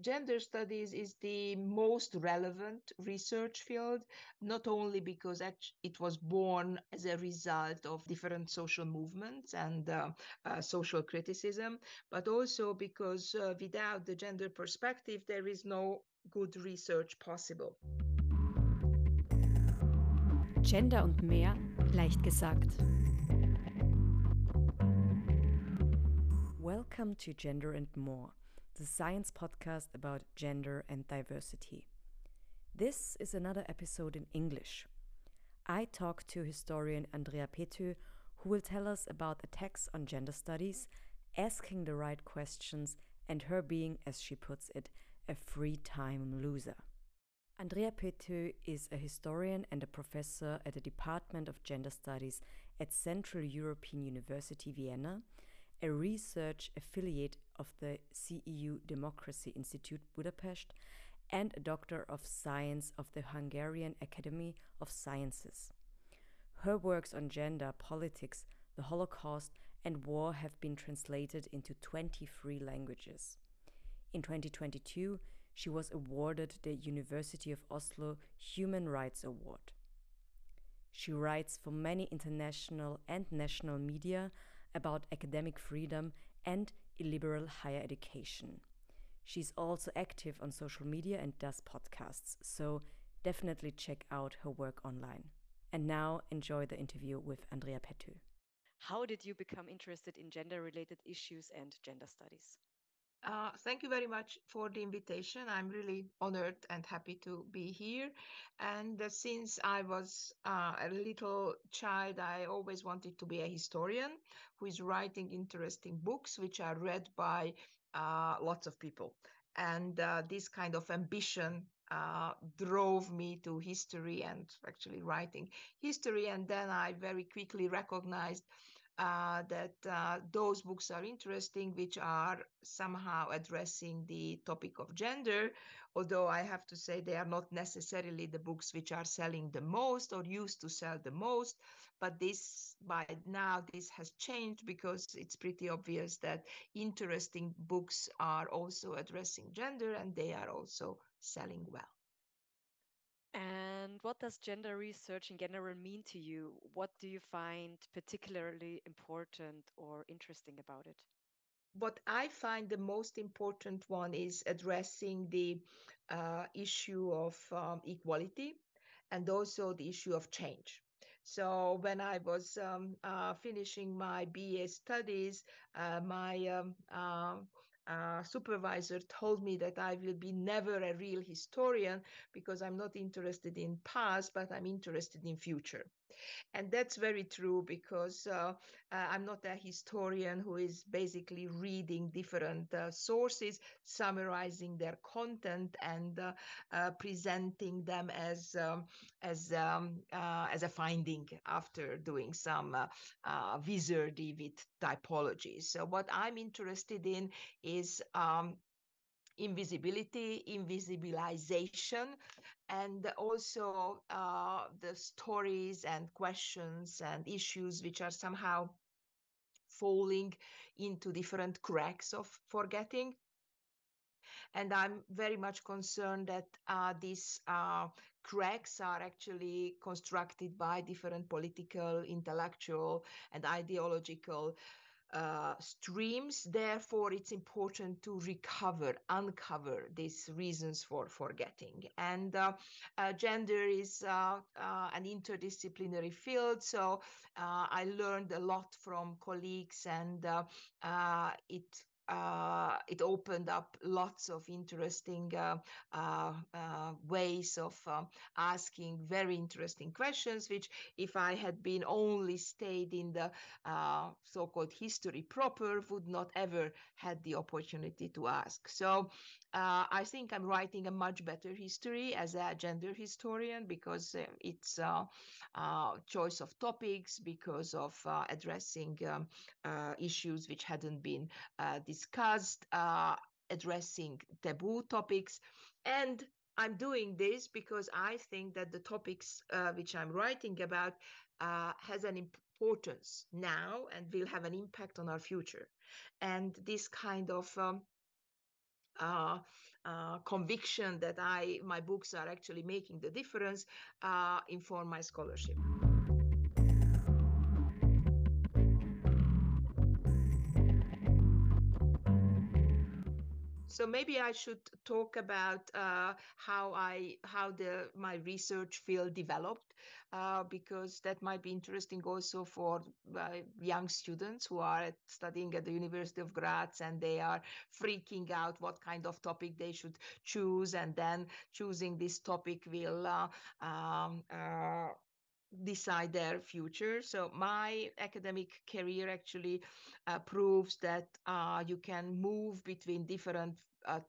gender studies is the most relevant research field, not only because it was born as a result of different social movements and uh, uh, social criticism, but also because uh, without the gender perspective, there is no good research possible. Gender und mehr, leicht gesagt. Welcome to Gender and More the science podcast about gender and diversity. This is another episode in English. I talk to historian Andrea Pető, who will tell us about attacks on gender studies, asking the right questions, and her being, as she puts it, a free time loser. Andrea Pető is a historian and a professor at the Department of Gender Studies at Central European University Vienna a research affiliate of the CEU Democracy Institute Budapest, and a Doctor of Science of the Hungarian Academy of Sciences. Her works on gender, politics, the Holocaust, and war have been translated into 23 languages. In 2022, she was awarded the University of Oslo Human Rights Award. She writes for many international and national media about academic freedom and illiberal higher education. She's also active on social media and does podcasts, so definitely check out her work online. And now enjoy the interview with Andrea Pető. How did you become interested in gender related issues and gender studies? Uh, thank you very much for the invitation. I'm really honored and happy to be here. And uh, since I was uh, a little child, I always wanted to be a historian who is writing interesting books, which are read by uh, lots of people. And uh, this kind of ambition uh, drove me to history and actually writing history. And then I very quickly recognized uh, that uh, those books are interesting, which are somehow addressing the topic of gender. Although I have to say they are not necessarily the books which are selling the most or used to sell the most. But this, by now, this has changed because it's pretty obvious that interesting books are also addressing gender and they are also selling well. And what does gender research in general mean to you? What do you find particularly important or interesting about it? What I find the most important one is addressing the uh, issue of um, equality and also the issue of change. So when I was um, uh, finishing my BA studies, uh, my um, uh, supervisor told me that I will be never a real historian because I'm not interested in past, but I'm interested in future. And that's very true because uh, uh, I'm not a historian who is basically reading different uh, sources, summarizing their content, and uh, uh, presenting them as um, as um, uh, as a finding after doing some wizardy with typologies. So what I'm interested in is um, invisibility, invisibilization, and also uh, the stories and questions and issues which are somehow falling into different cracks of forgetting. And I'm very much concerned that uh, these uh, cracks are actually constructed by different political, intellectual, and ideological uh, streams. Therefore, it's important to recover, uncover these reasons for forgetting. And uh, uh, gender is uh, uh, an interdisciplinary field, so uh, I learned a lot from colleagues, and it uh, it opened up lots of interesting uh, uh, uh ways of um, asking very interesting questions, which if I had been only stayed in the uh, so-called history proper, would not ever had the opportunity to ask. So uh, I think I'm writing a much better history as a gender historian because it's a choice of topics, because of addressing um, issues which hadn't been discussed discussed uh, addressing taboo topics. And I'm doing this because I think that the topics uh, which I'm writing about uh, has an importance now and will have an impact on our future. And this kind of um, uh, uh, conviction that I my books are actually making the difference uh, inform my scholarship. So maybe I should talk about uh, how I how the my research field developed, uh, because that might be interesting also for uh, young students who are studying at the University of Graz and they are freaking out what kind of topic they should choose, and then choosing this topic will uh, um, uh, decide their future. So my academic career actually uh, proves that uh, you can move between different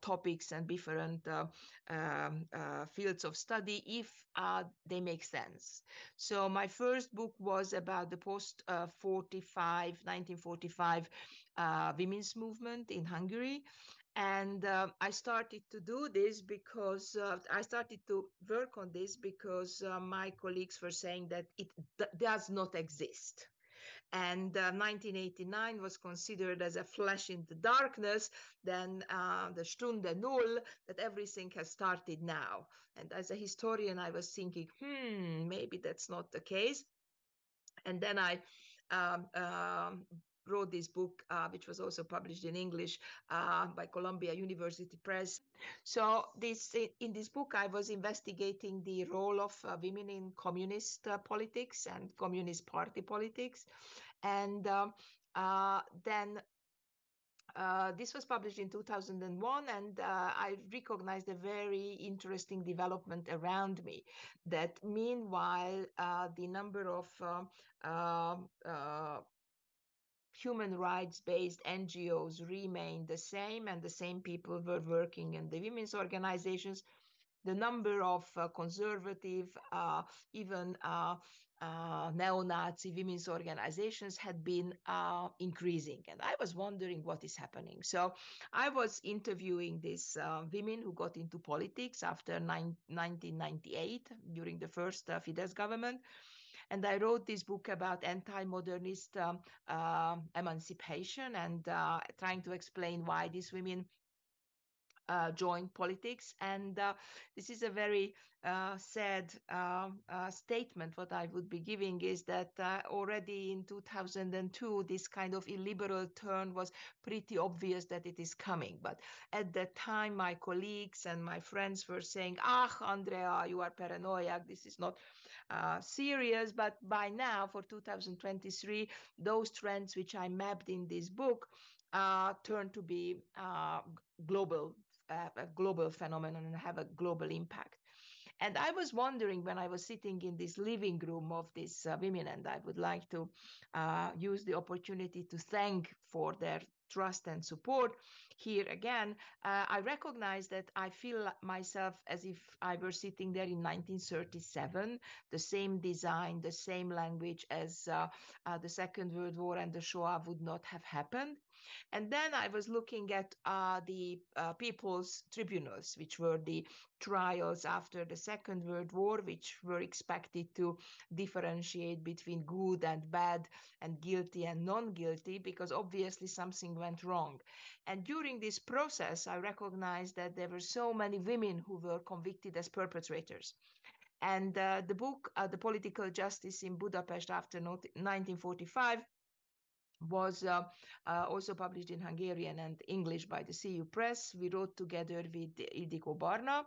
topics and different uh, um, uh, fields of study if uh, they make sense. So my first book was about the post 45, 1945 women's movement in Hungary. And uh, I started to do this because uh, I started to work on this because uh, my colleagues were saying that it does not exist. And 1989 uh, was considered as a flash in the darkness, then uh, the Stunde Null, that everything has started now. And as a historian, I was thinking, hmm, maybe that's not the case. And then I um, um, wrote this book, uh, which was also published in English uh, by Columbia University Press. So this in this book, I was investigating the role of uh, women in communist uh, politics and communist party politics, and um, uh, then. Uh, this was published in 2001, and I recognized a very interesting development around me. That meanwhile, the number of um, human rights based NGOs remained the same, and the same people were working in the women's organizations. The number of uh, conservative, uh, even uh, uh neo-Nazi women's organizations had been uh, increasing, and I was wondering what is happening. So I was interviewing these uh, women who got into politics after 1998 during the first Fidesz government, and I wrote this book about anti-modernist um, uh, emancipation and uh, trying to explain why these women uh, joined politics. And uh, this is a very uh, sad um, uh, statement. What I would be giving is that uh, already in 2002, this kind of illiberal turn was pretty obvious that it is coming. But at that time, my colleagues and my friends were saying, Ah, Andrea, you are paranoid. This is not uh, serious. But by now, for 2023, those trends which I mapped in this book uh, turn to be uh, global, uh, a global phenomenon and have a global impact. And I was wondering when I was sitting in this living room of these uh, women, and I would like to use the opportunity to thank for their trust and support. Here again, uh, I recognize that I feel myself as if I were sitting there in 1937, the same design, the same language as uh, uh, the Second World War and the Shoah would not have happened. And then I was looking at uh, the uh, people's tribunals, which were the trials after the Second World War, which were expected to differentiate between good and bad and guilty and non guilty, because obviously something went wrong. And during this process, I recognized that there were so many women who were convicted as perpetrators. And uh, the book, uh, The Political Justice in Budapest after 1945, was uh, uh, also published in Hungarian and English by the CEU Press. We wrote together with Ildikó Barna,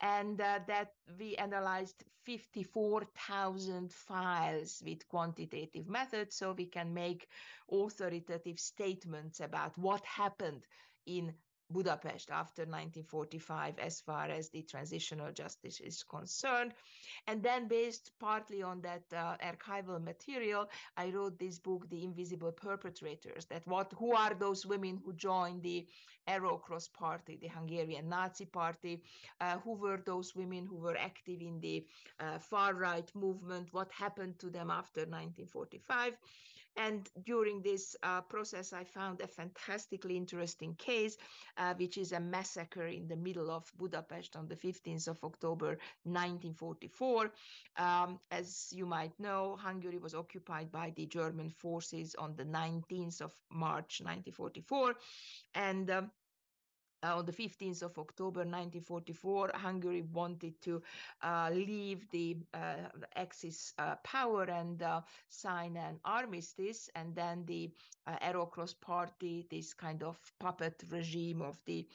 and uh, that we analyzed 54,000 files with quantitative methods, so we can make authoritative statements about what happened in Budapest after 1945 as far as the transitional justice is concerned. And then based partly on that uh, archival material, I wrote this book, The Invisible Perpetrators, that what who are those women who joined the Arrow Cross Party, the Hungarian Nazi party, uh, who were those women who were active in the uh, far right movement, what happened to them after 1945. And during this uh, process, I found a fantastically interesting case, uh, which is a massacre in the middle of Budapest on the 15th of October 1944. Um, as you might know, Hungary was occupied by the German forces on the 19th of March 1944. And um, uh, on the 15th of October 1944, Hungary wanted to uh, leave the uh, Axis uh, power and uh, sign an armistice. And then the uh, Arrow Cross Party, this kind of puppet regime of the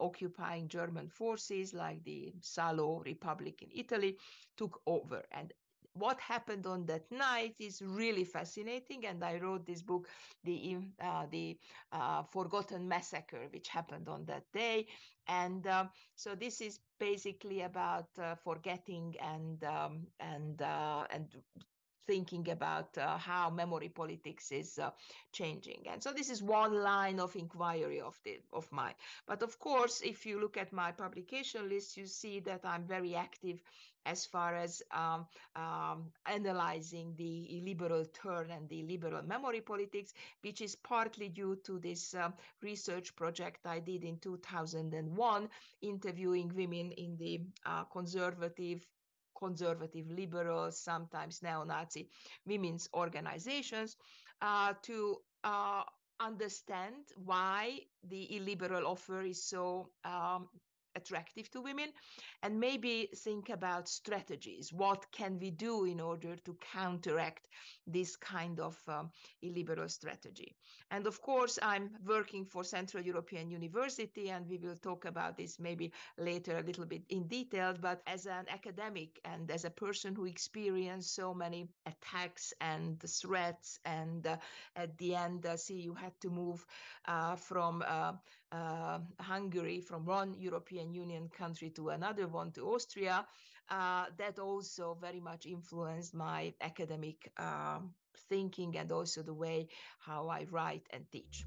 occupying German forces, like the Salo Republic in Italy, took over. And what happened on that night is really fascinating and i wrote this book the uh, the uh, forgotten massacre which happened on that day. And um, so this is basically about uh, forgetting and um, and uh, and thinking about uh, how memory politics is uh, changing. And so this is one line of inquiry of the of mine. But of course, if you look at my publication list, you see that I'm very active as far as um, um, analyzing the liberal turn and the liberal memory politics, which is partly due to this uh, research project I did in 2001, interviewing women in the uh, conservative conservative liberal, sometimes neo-Nazi women's organizations uh, to uh, understand why the illiberal offer is so um, attractive to women and maybe think about strategies. What can we do in order to counteract this kind of um, illiberal strategy? And of course i'm working for central european university and we will talk about this maybe later a little bit in detail but as an academic and as a person who experienced so many attacks and threats and uh, at the end uh, CEU had to move uh, from uh, hungary from one european Union country to another one, to Austria, uh, that also very much influenced my academic uh, thinking and also the way how I write and teach.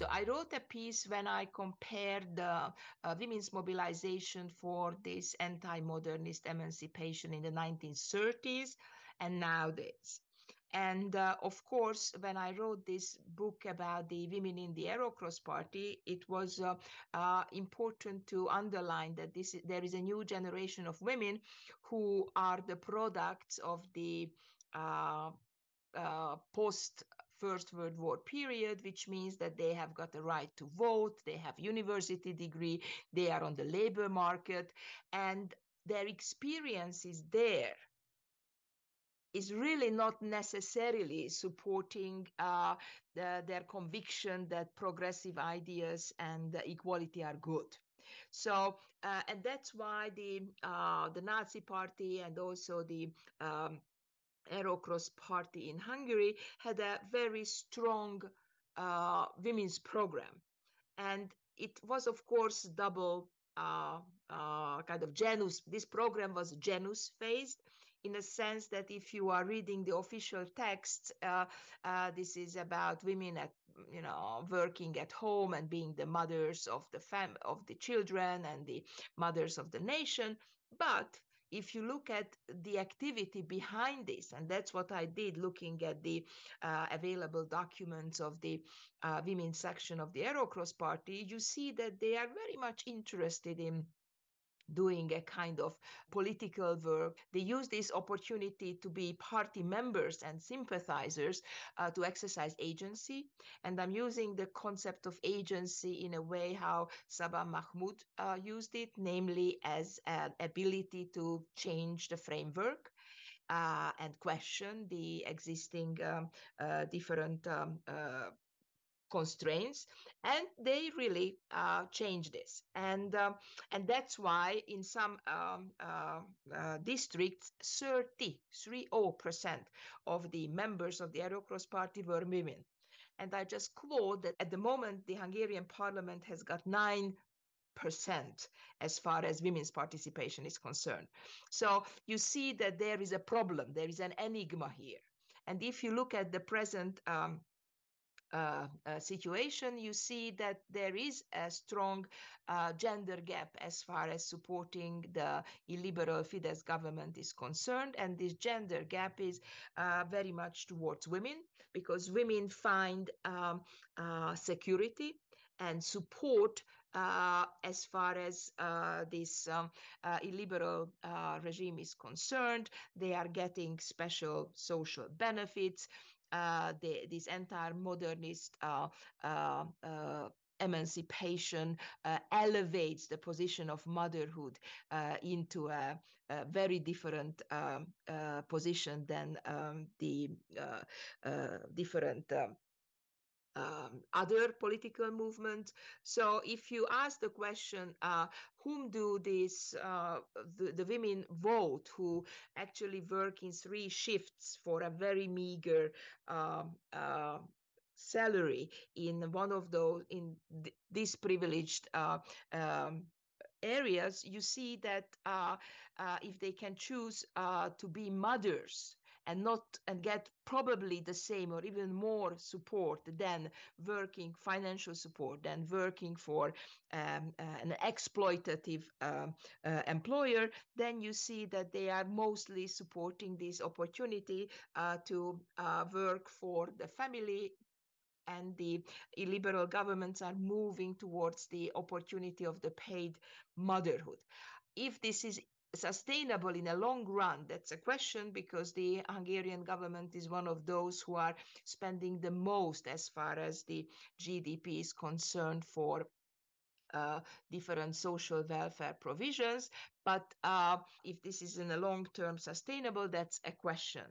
So I wrote a piece when I compared the uh, women's mobilization for this anti-modernist emancipation in the 1930s and nowadays. And uh, of course, when I wrote this book about the women in the Arrow Cross Party, it was uh, uh, important to underline that this there is a new generation of women who are the products of the uh, uh, post First World War period, which means that they have got the right to vote, they have university degree, they are on the labor market, and their experience is there is really not necessarily supporting uh, the, their conviction that progressive ideas and equality are good. So, uh, and that's why the uh, the Nazi Party and also the um, Arrow Cross Party in Hungary had a very strong uh, women's program, and it was, of course, double uh, uh, kind of Janus. This program was Janus faced in a sense that if you are reading the official text, uh, uh, this is about women at you know working at home and being the mothers of the fam of the children and the mothers of the nation. But if you look at the activity behind this, and that's what I did looking at the uh, available documents of the uh, women's section of the Arrow Cross Party, you see that they are very much interested in doing a kind of political work. They use this opportunity to be party members and sympathizers uh, to exercise agency. And I'm using the concept of agency in a way how Saba Mahmood uh, used it, namely as an ability to change the framework. Uh, and question the existing um, uh, different um, uh, constraints and they really uh, change this. And um, and that's why in some um, uh, uh, districts 30 percent of the members of the Arrow Cross party were women. And i just quote that at the moment the hungarian parliament has got nine percent as far as women's participation is concerned. So you see that there is a problem there is an enigma here. And if you look at the present um, uh, uh, situation, you see that there is a strong uh, gender gap as far as supporting the illiberal Fidesz government is concerned. And this gender gap is uh, very much towards women because women find um, uh, security and support uh, as far as uh, this um, uh, illiberal regime is concerned. They are getting special social benefits. Uh, the, this anti-modernist uh, emancipation uh, elevates the position of motherhood uh, into a, a, very different um, uh, position than um, the different um, other political movements. So if you ask the question, uh, whom do these uh, the, the, women vote who actually work in three shifts for a very meager um, uh, salary in one of those in th- these privileged uh, um, areas, you see that uh, uh, if they can choose uh, to be mothers and not and get probably the same or even more support than working financial support than working for um, uh, an exploitative um, uh, employer then you see that they are mostly supporting this opportunity uh, to uh, work for the family and the illiberal governments are moving towards the opportunity of the paid motherhood. If this is sustainable in a long run? That's a question because the hungarian government is one of those who are spending the most as far as the gdp is concerned for uh, different social welfare provisions. But uh, if this is in a long term sustainable that's a question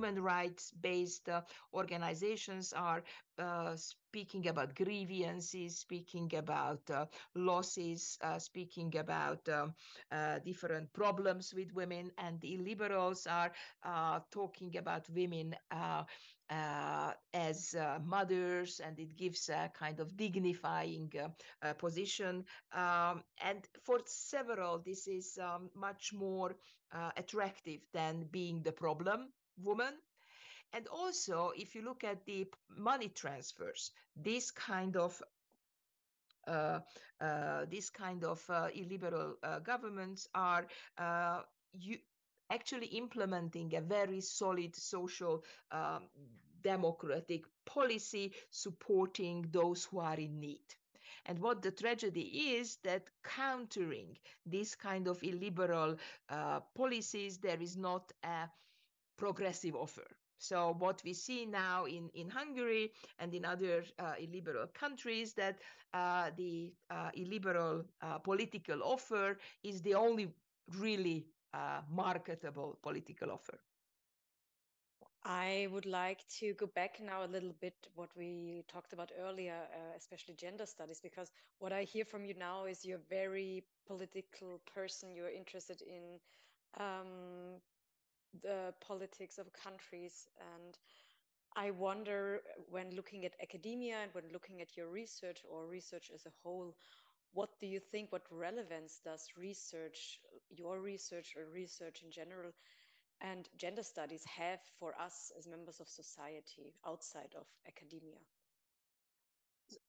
human rights based uh, organizations are uh, speaking about grievances, speaking about uh, losses, uh, speaking about um, uh, different problems with women, and the liberals are uh, talking about women as mothers, and it gives a kind of dignifying position. Um, and for several, this is um, much more attractive than being the problem woman. And also, if you look at the money transfers, this kind of uh, uh, this kind of uh, illiberal uh, governments are uh, you actually implementing a very solid social um, democratic policy supporting those who are in need. And what the tragedy is that countering this kind of illiberal uh, policies, there is not a progressive offer. So what we see now in, in Hungary and in other uh, illiberal countries that uh, the uh, illiberal uh, political offer is the only really uh, marketable political offer. I would like to go back now a little bit what we talked about earlier, uh, especially gender studies, because what I hear from you now is you're a very political person. You're interested in um, the politics of countries. And I wonder when looking at academia and when looking at your research or research as a whole, what do you think, what relevance does research, your research or research in general, and gender studies have for us as members of society outside of academia?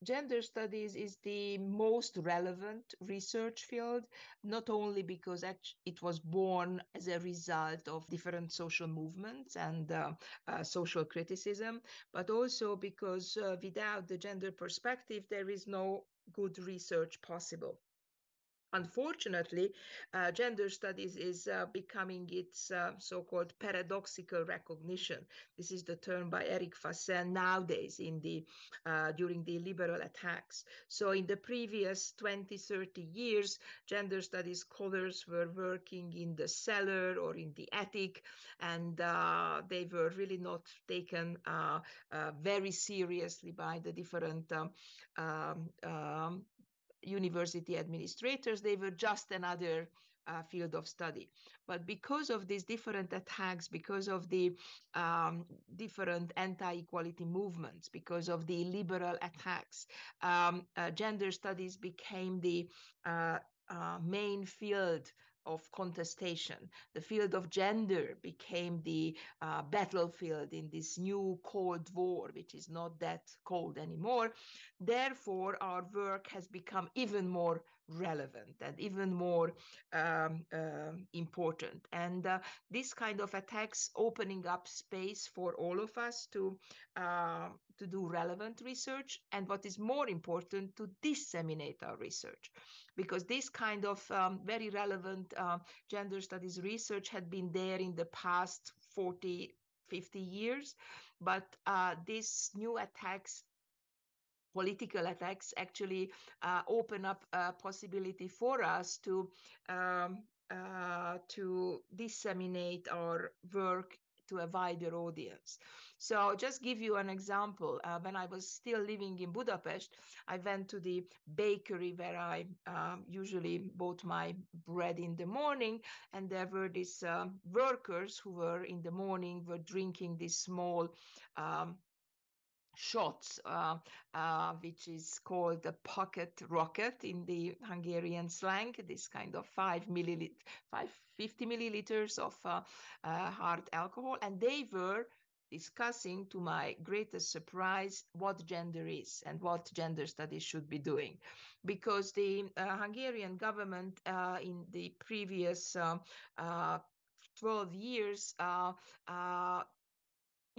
Gender studies is the most relevant research field, not only because it was born as a result of different social movements and uh, uh, social criticism, but also because uh, without the gender perspective, there is no good research possible. Unfortunately, uh, gender studies is uh, becoming its uh, so-called paradoxical recognition. This is the term by Eric Fassin nowadays in the uh, during the liberal attacks. So in the previous 20, 30 years, gender studies scholars were working in the cellar or in the attic, and uh, they were really not taken uh, very seriously by the different um, um, um university administrators. They were just another uh, field of study. But because of these different attacks, because of the um, different anti-equality movements, because of the liberal attacks, um, uh, gender studies became the uh, uh main field of contestation. The field of gender became the uh, battlefield in this new Cold War, which is not that cold anymore. Therefore, our work has become even more relevant and even more um, uh, important. And uh, this kind of attacks opening up space for all of us to uh, to do relevant research and what is more important to disseminate our research because this kind of um, very relevant uh, gender studies research had been there in the past 40 50 years but uh, these new attacks political attacks actually uh, open up a possibility for us to um, uh, to disseminate our work to a wider audience. So just give you an example. Uh, when I was still living in Budapest, I went to the bakery where I um, usually bought my bread in the morning, and there were these uh, workers who were in the morning were drinking this small um, shots, uh, uh, which is called the pocket rocket in the Hungarian slang, this kind of five milliliter, five, 50 milliliters of uh, uh, hard alcohol. And they were discussing, to my greatest surprise, what gender is and what gender studies should be doing. Because the uh, Hungarian government uh, in the previous um, 12 years uh, uh,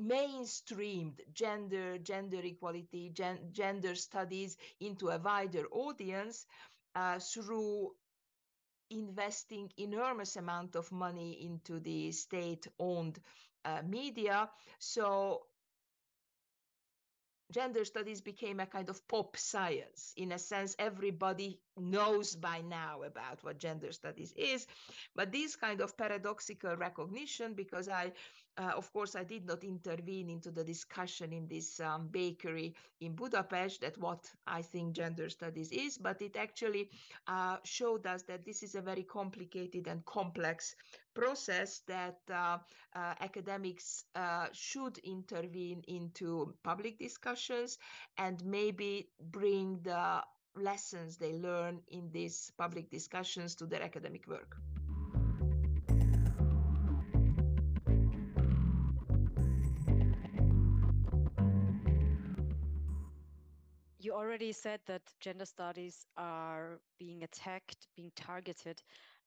mainstreamed gender, gender equality, gen gender studies into a wider audience uh, through investing enormous amount of money into the state-owned uh, media. So gender studies became a kind of pop science. In a sense, everybody knows by now about what gender studies is. But this kind of paradoxical recognition, because I uh, of course, I did not intervene into the discussion in this um, bakery in Budapest that what I think gender studies is, but it actually uh, showed us that this is a very complicated and complex process that uh, uh academics uh, should intervene into public discussions and maybe bring the lessons they learn in these public discussions to their academic work. Already said that gender studies are being attacked, being targeted.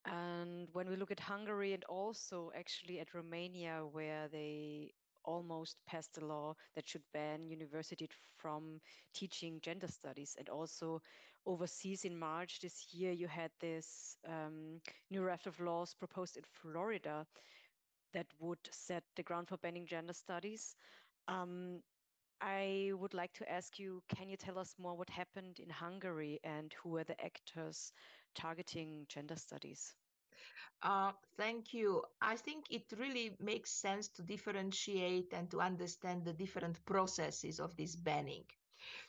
And when we look at Hungary and also actually at Romania, where they almost passed a law that should ban universities from teaching gender studies. And also overseas in March this year, you had this um, new raft of laws proposed in Florida that would set the ground for banning gender studies. Um, I would like to ask you, can you tell us more what happened in Hungary and who were the actors targeting gender studies? Uh, thank you. I think it really makes sense to differentiate and to understand the different processes of this banning.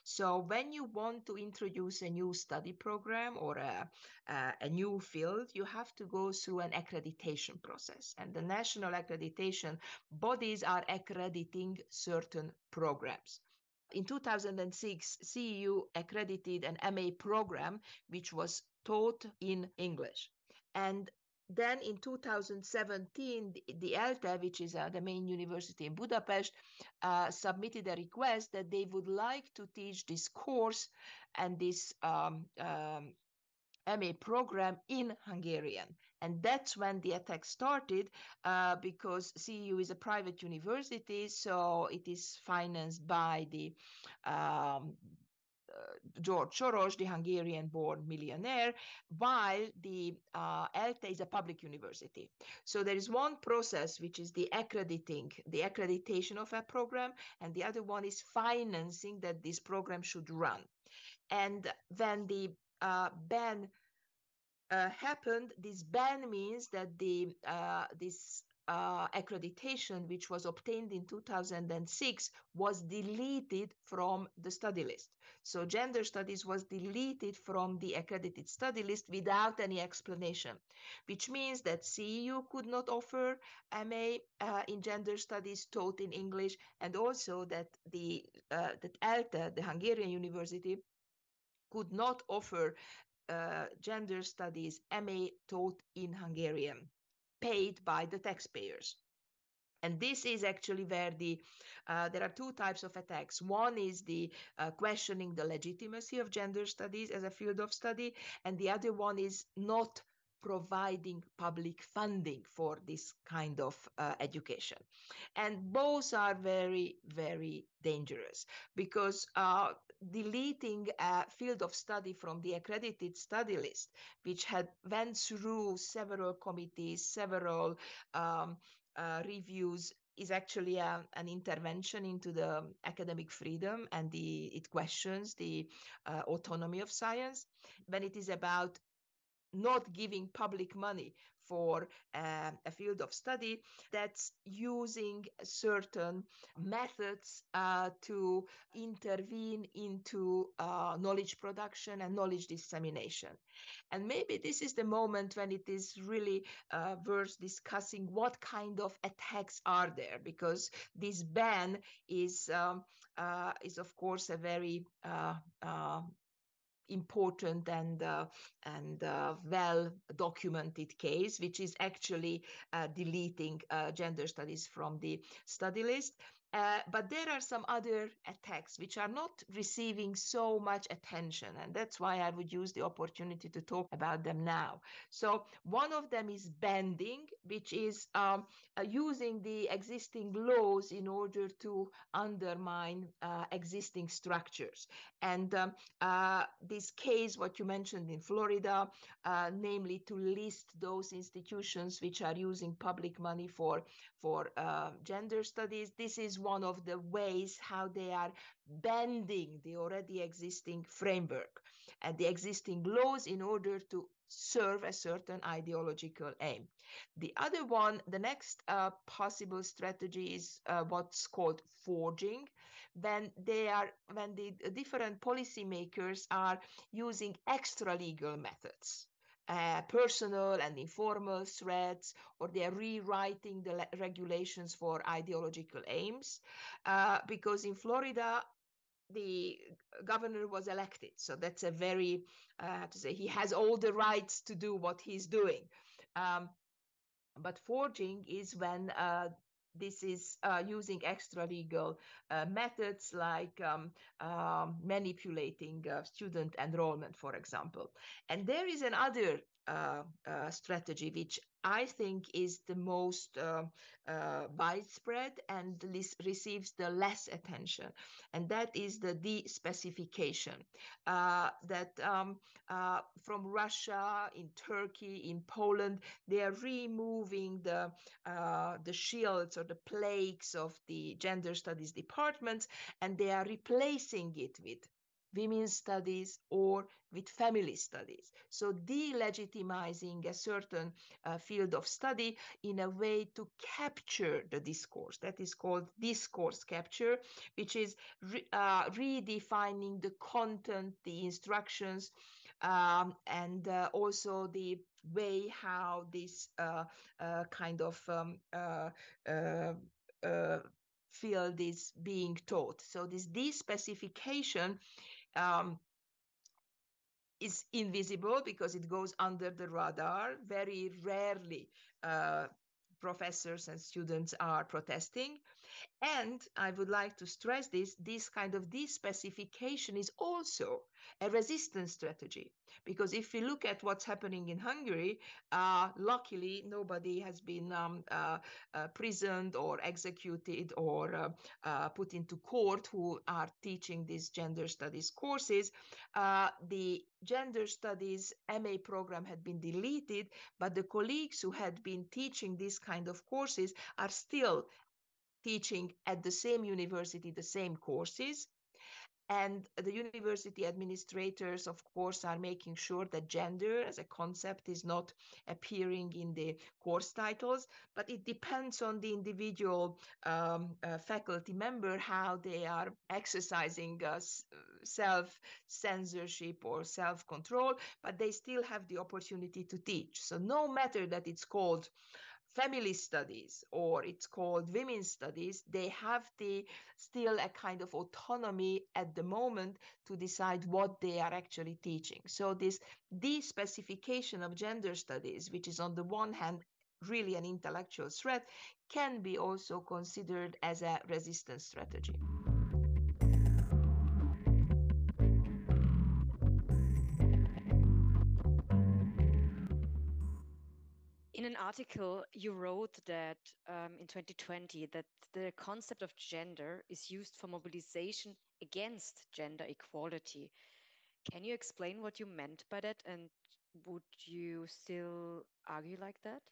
So when you want to introduce a new study program or a, a, new field, you have to go through an accreditation process. And the national accreditation bodies are accrediting certain programs. In 2006, CEU accredited an MA program which was taught in English. And then in 2017, the, the ELTE, which is uh, the main university in Budapest, uh, submitted a request that they would like to teach this course and this um, um, MA program in Hungarian. And that's when the attack started uh, because CEU is a private university, so it is financed by the um, George Soros, the Hungarian-born millionaire, while the uh, ELTE is a public university. So there is one process which is the accrediting, the accreditation of a program, and the other one is financing that this program should run. And when the uh, ban uh, happened, this ban means that the uh, this uh, accreditation, which was obtained in 2006, was deleted from the study list. So gender studies was deleted from the accredited study list without any explanation, which means that CEU could not offer MA uh, in gender studies taught in English, and also that the uh, that ELTE, the Hungarian university, could not offer uh, gender studies MA taught in Hungarian, paid by the taxpayers. And this is actually where the uh, there are two types of attacks. One is the uh, questioning the legitimacy of gender studies as a field of study, and the other one is not providing public funding for this kind of uh, education. And both are very, very dangerous because uh, deleting a field of study from the accredited study list, which had went through several committees, several um, uh, reviews, is actually a, an intervention into the academic freedom and the it questions the uh, autonomy of science. When it is about not giving public money for uh, a field of study that's using certain methods uh, to intervene into uh, knowledge production and knowledge dissemination. And maybe this is the moment when it is really uh, worth discussing what kind of attacks are there, because this ban is, um, uh, is of course, a very uh, important and uh, and uh, well documented case, which is actually uh, deleting uh, gender studies from the study list. Uh, but there are some other attacks which are not receiving so much attention, and that's why I would use the opportunity to talk about them now. So one of them is bending, which is um, uh, using the existing laws in order to undermine uh, existing structures. And um, uh, this case, what you mentioned in Florida, uh, namely to list those institutions which are using public money for for gender studies, this is one of the ways how they are bending the already existing framework and the existing laws in order to serve a certain ideological aim. The other one, the next uh, possible strategy is uh, what's called forging, when they are when the different policymakers are using extra legal methods uh, personal and informal threats, or they're rewriting the le- regulations for ideological aims. Uh, because in Florida, the governor was elected, so that's a very, uh, to say, he has all the rights to do what he's doing. Um, but forging is when uh, this is uh, using extra legal uh, methods like um, um, manipulating uh, student enrollment, for example. And there is another uh, uh, strategy which I think is the most uh, uh, widespread and receives the less attention, and that is the de-specification. Uh, that um, uh, from Russia, in Turkey, in Poland, they are removing the uh, the shields or the plagues of the gender studies departments, and they are replacing it with women's studies or with family studies. So delegitimizing a certain uh, field of study in a way to capture the discourse. That is called discourse capture, which is re, uh, redefining the content, the instructions, um, and uh, also the way how this uh, uh, kind of um, uh, field is being taught. So this de-specification um, is invisible because it goes under the radar. Very rarely uh, professors and students are protesting. And I would like to stress this, this kind of de-specification is also a resistance strategy. Because if we look at what's happening in Hungary, uh, luckily nobody has been um, uh, uh, prisoned or executed or uh, uh, put into court who are teaching these gender studies courses. Uh, the gender studies MA program had been deleted, but the colleagues who had been teaching these kind of courses are still teaching at the same university the same courses and the university administrators, of course, are making sure that gender as a concept is not appearing in the course titles, but it depends on the individual um, uh, faculty member how they are exercising uh, self censorship or self control, but they still have the opportunity to teach. So, no matter that it's called family studies or it's called women's studies they have the still a kind of autonomy at the moment to decide what they are actually teaching. So this de-specification of gender studies which is on the one hand really an intellectual threat can be also considered as a resistance strategy article, you wrote that um, in 2020 that the concept of gender is used for mobilization against gender equality. Can you explain what you meant by that, and would you still argue like that?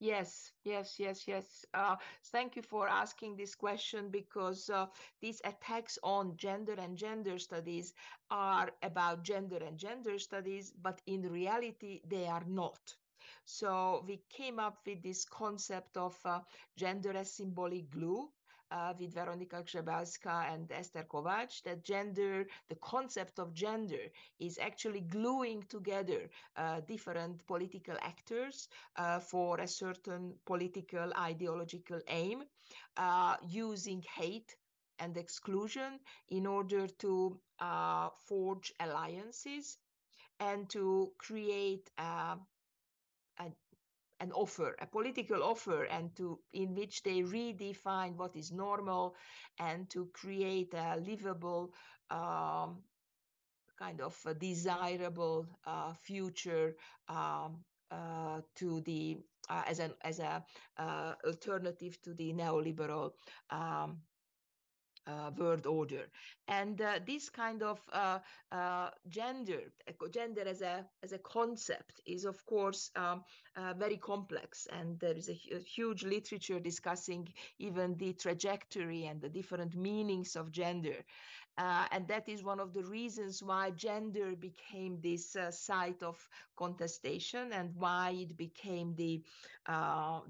Yes, yes, yes, yes. Uh, thank you for asking this question because uh, these attacks on gender and gender studies are about gender and gender studies, but in reality, they are not. So we came up with this concept of uh, gender as symbolic glue. Uh, with Veronika Grzebalska and Eszter Kováts, that gender, the concept of gender is actually gluing together uh, different political actors uh, for a certain political ideological aim, uh, using hate and exclusion in order to uh, forge alliances and to create a, an offer, a political offer, and to in which they redefine what is normal and to create a livable um, kind of desirable uh, future um, uh, to the uh, as an as a uh, alternative to the neoliberal um, uh, world order. And uh, this kind of uh, uh gender gender as a as a concept is of course um, uh, very complex. And there is a, a, huge literature discussing even the trajectory and the different meanings of gender. Uh, and that is one of the reasons why gender became this site of contestation and why it became the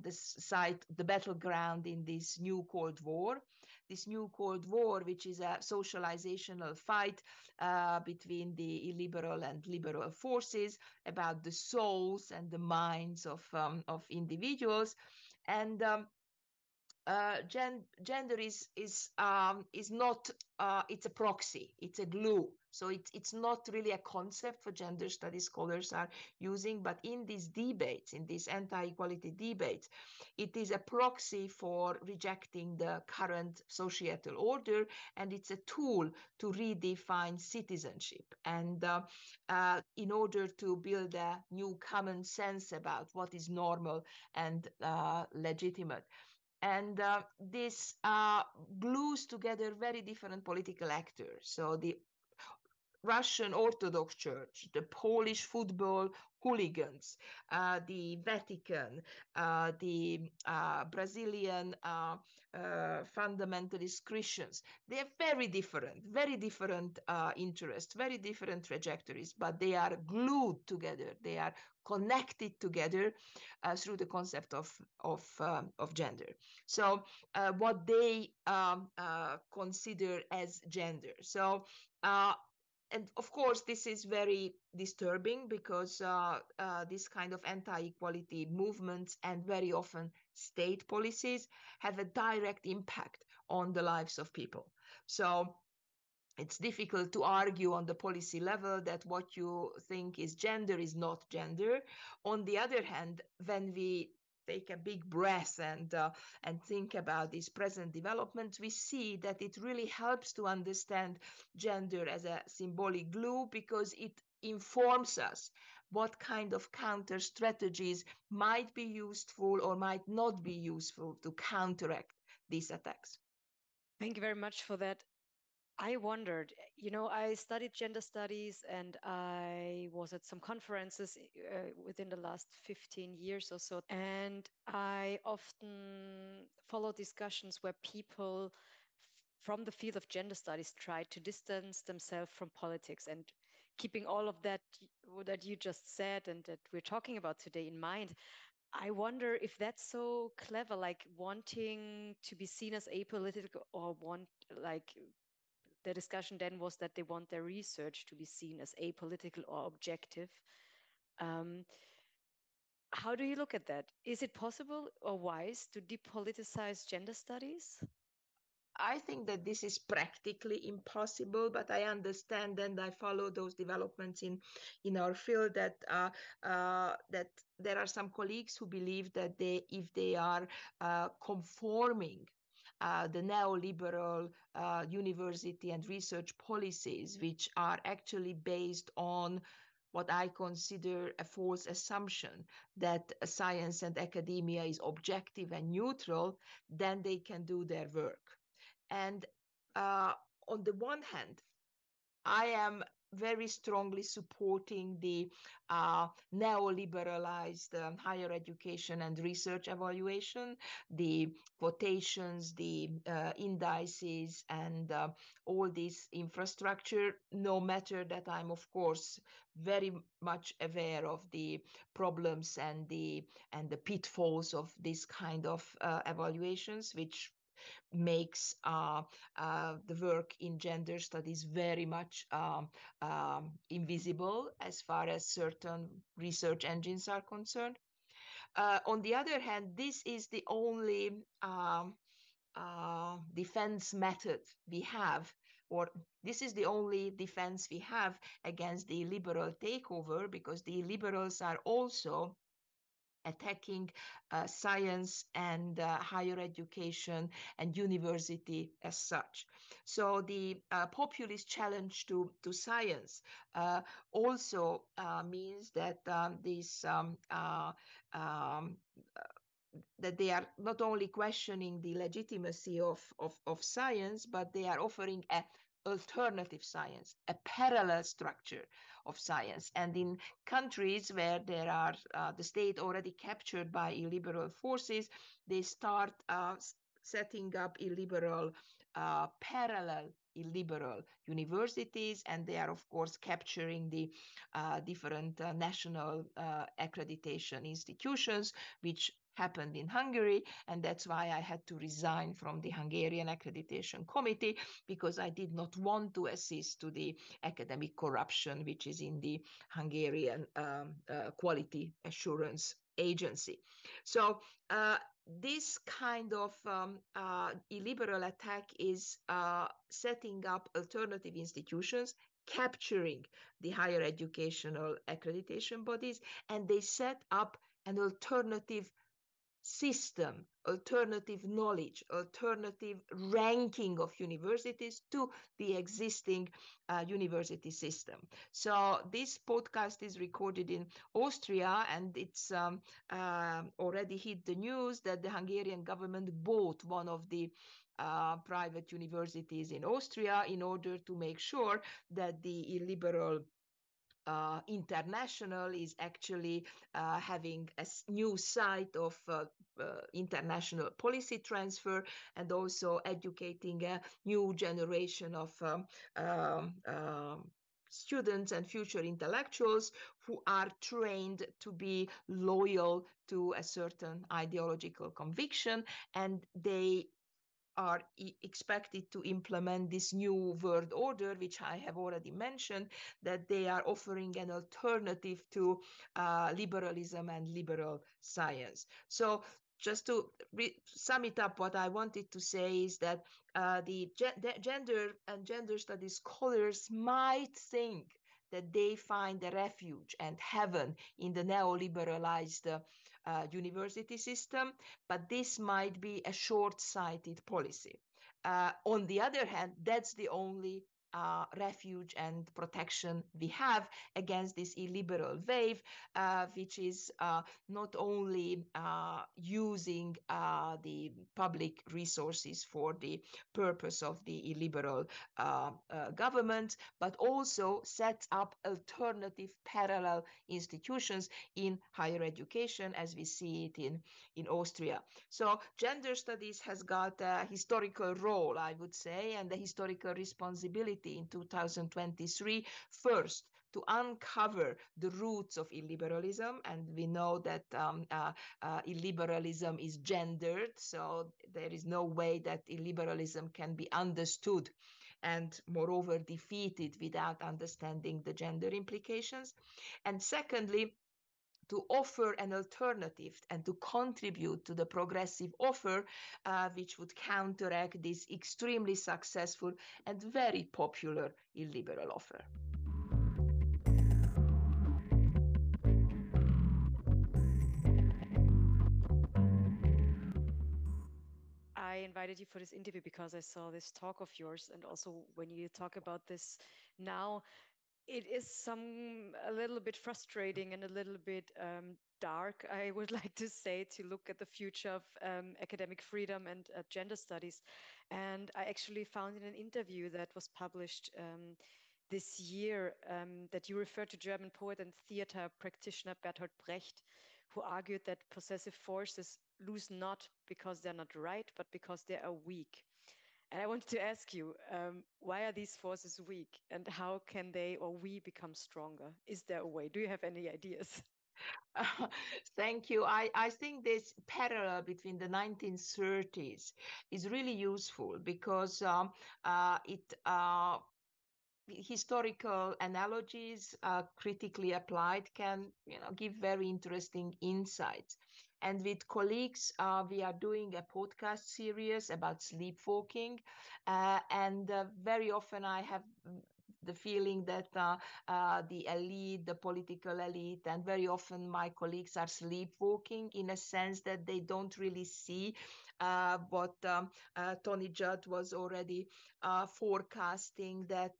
the site the battleground in this new cold war this new cold war, which is a socializational fight uh, between the illiberal and liberal forces about the souls and the minds of, um, of individuals. And um, uh, gen- gender is is um, is not uh, it's a proxy it's a glue. So it's it's not really a concept for gender studies scholars are using but in these debates in these anti-equality debates it is a proxy for rejecting the current societal order and it's a tool to redefine citizenship. And uh, uh, in order to build a new common sense about what is normal and uh, legitimate and uh, this uh, glues together very different political actors. So the Russian Orthodox Church, the Polish football hooligans, uh, the Vatican, uh, the uh, Brazilian uh, uh, fundamentalist Christians. They are very different, very different uh, interests, very different trajectories, but they are glued together. They are connected together through the concept of of um, of gender. So what they um, consider as gender. So and of course, this is very disturbing because uh, uh, this kind of anti-equality movements and very often state policies have a direct impact on the lives of people. So it's difficult to argue on the policy level that what you think is gender is not gender. On the other hand, when we take a big breath and uh, and think about these present developments, we see that it really helps to understand gender as a symbolic glue because it informs us what kind of counter strategies might be useful or might not be useful to counteract these attacks. Thank you very much for that I wondered, you know, I studied gender studies and I was at some conferences uh, within the last 15 years or so. And I often follow discussions where people from the field of gender studies try to distance themselves from politics and keeping all of that that you just said and that we're talking about today in mind I wonder if that's so clever, like wanting to be seen as apolitical or want like the discussion then was that they want their research to be seen as apolitical or objective. Um, how do you look at that? Is it possible or wise to depoliticize gender studies? I think that this is practically impossible, but I understand and I follow those developments in in our field that uh, uh, that there are some colleagues who believe that they, if they are uh, conforming uh, the neoliberal uh, university and research policies, which are actually based on what I consider a false assumption that science and academia is objective and neutral, then they can do their work. And uh, on the one hand, I am very strongly supporting the uh, neoliberalized um, higher education and research evaluation, the quotations, the uh, indices, and uh, all this infrastructure, no matter that I'm, of course, very much aware of the problems and the and the pitfalls of this kind of uh, evaluations, which makes uh, uh, the work in gender studies very much um, um, invisible as far as certain research engines are concerned. Uh, on the other hand, this is the only um, uh, defense method we have, or this is the only defense we have against the liberal takeover, because the liberals are also attacking uh, science and uh, higher education and university as such. So the uh, populist challenge to, to science uh, also uh, means that um, this um, uh, um, that they are not only questioning the legitimacy of, of, of science, but they are offering a alternative science, a parallel structure of science. And in countries where there are uh, the state already captured by illiberal forces, they start uh, setting up illiberal uh, parallel illiberal universities and they are of course capturing the uh, different uh, national uh, accreditation institutions which happened in Hungary. And that's why I had to resign from the Hungarian Accreditation Committee because I did not want to assist to the academic corruption, which is in the Hungarian um, uh, Quality Assurance Agency. So uh, this kind of um, uh, illiberal attack is uh, setting up alternative institutions capturing the higher educational accreditation bodies and they set up an alternative system, alternative knowledge, alternative ranking of universities to the existing uh, university system. So this podcast is recorded in Austria and it's um, uh, already hit the news that the Hungarian government bought one of the uh, private universities in Austria in order to make sure that the illiberal uh, international is actually uh, having a new site of uh, uh, international policy transfer and also educating a new generation of um, um, um, students and future intellectuals who are trained to be loyal to a certain ideological conviction and they are expected to implement this new world order, which I have already mentioned, that they are offering an alternative to uh, liberalism and liberal science. So just to sum it up, what I wanted to say is that uh, the ge gender and gender studies scholars might think that they find a refuge and heaven in the neoliberalized uh, university system, but this might be a short-sighted policy. Uh, on the other hand, that's the only uh, refuge and protection we have against this illiberal wave, uh, which is uh, not only uh, using uh, the public resources for the purpose of the illiberal uh, government, but also sets up alternative parallel institutions in higher education, as we see it in, in Austria. So gender studies has got a historical role, I would say, and a historical responsibility in 2023 first to uncover the roots of illiberalism and we know that um, uh, uh, illiberalism is gendered so there is no way that illiberalism can be understood and moreover defeated without understanding the gender implications. And secondly to offer an alternative and to contribute to the progressive offer, uh, which would counteract this extremely successful and very popular illiberal offer. I invited you for this interview because I saw this talk of yours, and also when you talk about this now, it is some a little bit frustrating and a little bit um, dark, I would like to say, to look at the future of um, academic freedom and uh, gender studies. And I actually found in an interview that was published um, this year um, that you referred to German poet and theater practitioner Bertolt Brecht, who argued that possessive forces lose not because they're not right, but because they are weak. And I wanted to ask you, um, why are these forces weak and how can they or we become stronger? Is there a way? Do you have any ideas? Uh, thank you. I, I think this parallel between the 1930s is really useful because um, uh, it uh, historical analogies uh, critically applied can you know give very interesting insights and with colleagues uh, we are doing a podcast series about sleepwalking. Uh, and uh, very often i have the feeling that uh, uh, the elite, the political elite, and very often my colleagues are sleepwalking in a sense that they don't really see uh, what um, uh, Tony Judt was already uh, forecasting that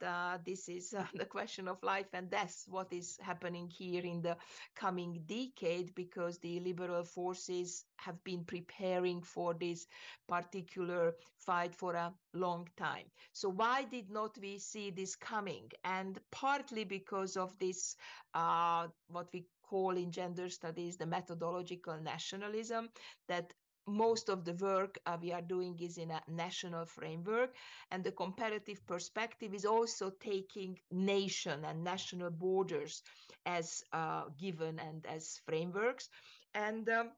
this is the question of life and death, what is happening here in the coming decade, because the liberal forces have been preparing for this particular fight for a long time. So why did not we see this coming? And partly because of this, uh, what we call in gender studies the methodological nationalism that most of the work uh, we are doing is in a national framework and the comparative perspective is also taking nation and national borders as uh, given and as frameworks. And um,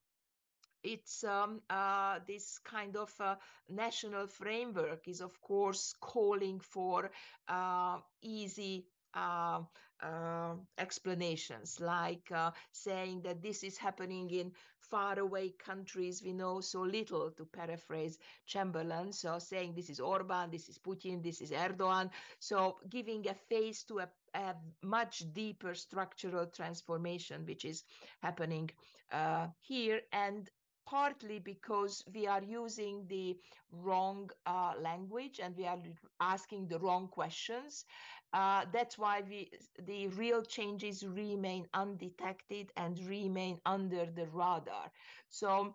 it's um, uh, this kind of uh, national framework is of course calling for uh, easy uh, uh, explanations, like uh, saying that this is happening in faraway countries we know so little, to paraphrase Chamberlain. So saying this is Orban, this is Putin, this is Erdogan. So giving a face to a, a much deeper structural transformation, which is happening uh, here. And partly because we are using the wrong uh, language and we are asking the wrong questions. Uh, that's why we, the real changes remain undetected and remain under the radar. So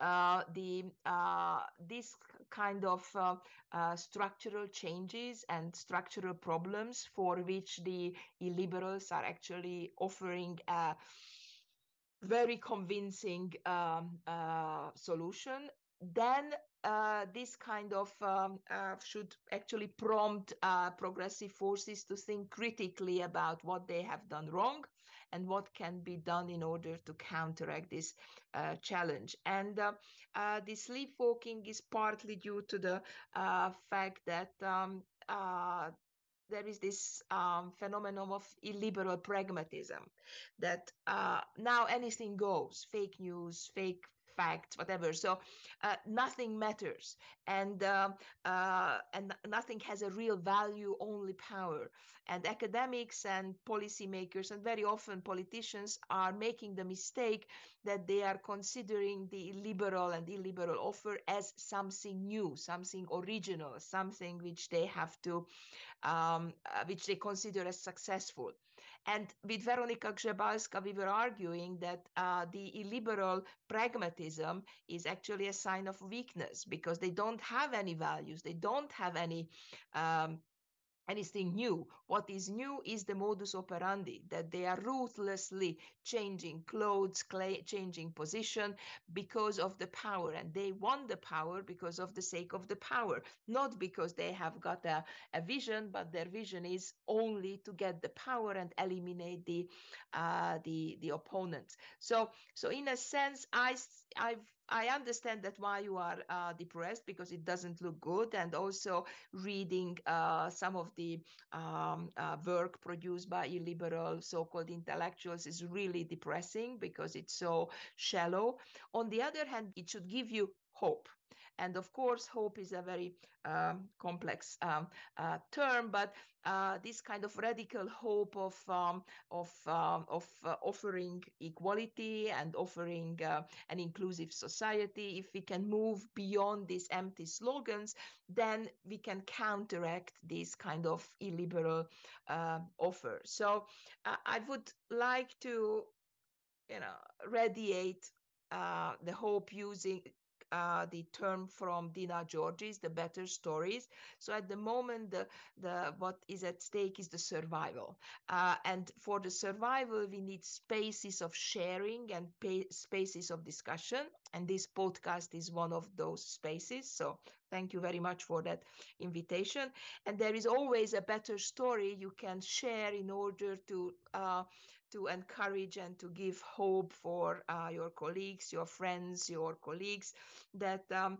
uh, the uh, this kind of uh, uh structural changes and structural problems for which the illiberals are actually offering very convincing um, uh, solution, then uh, this kind of um, uh, should actually prompt uh, progressive forces to think critically about what they have done wrong and what can be done in order to counteract this uh, challenge. And uh, uh, the sleepwalking is partly due to the fact that um, there is this um, phenomenon of illiberal pragmatism that uh, now anything goes fake news fake facts, whatever. So uh, nothing matters, and uh, uh, and nothing has a real value, only power. And academics and policymakers, and very often politicians, are making the mistake that they are considering the liberal and illiberal offer as something new, something original, something which they have to, um, uh, which they consider as successful. And with Veronika Grzebalska, we were arguing that uh, the illiberal pragmatism is actually a sign of weakness because they don't have any values, they don't have any um, anything new. What is new is the modus operandi, that they are ruthlessly changing clothes, changing position because of the power. And they want the power because of the sake of the power, not because they have got a, a vision, but their vision is only to get the power and eliminate the uh, the the opponents. So so in a sense, I I've I understand that why you are uh, depressed because it doesn't look good, and also reading uh, some of the um, uh, work produced by illiberal so-called intellectuals is really depressing because it's so shallow. On the other hand, it should give you hope. And of course, hope is a very um, complex um, uh, term, but uh, this kind of radical hope of um, of um, of uh, offering equality and offering uh, an inclusive society, if we can move beyond these empty slogans, then we can counteract this kind of illiberal uh, offer. So uh, I would like to, you know, radiate the hope using uh, the term from Dina Georgis, the better stories. So at the moment, the, the what is at stake is the survival. Uh, and for the survival, we need spaces of sharing and spaces of discussion. And this podcast is one of those spaces. So thank you very much for that invitation. And there is always a better story you can share in order to uh, to encourage and to give hope for uh, your colleagues, your friends, your colleagues that um,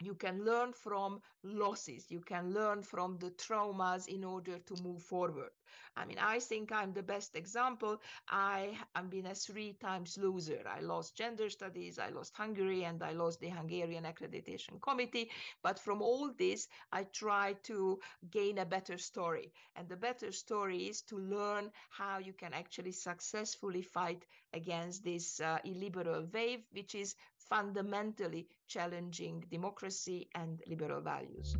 you can learn from losses. You can learn from the traumas in order to move forward. I mean i think i'm the best example. I have been a three times loser. I lost gender studies i lost hungary and i lost the hungarian accreditation committee. But from all this i try to gain a better story. And the better story is to learn how you can actually successfully fight against this uh, illiberal wave which is fundamentally challenging democracy and liberal values.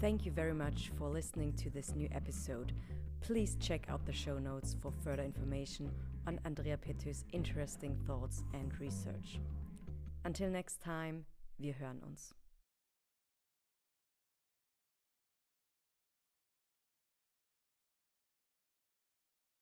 Thank you very much for listening to this new episode. Please check out the show notes for further information on Andrea Pető's interesting thoughts and research. Until next time, Wir hören uns.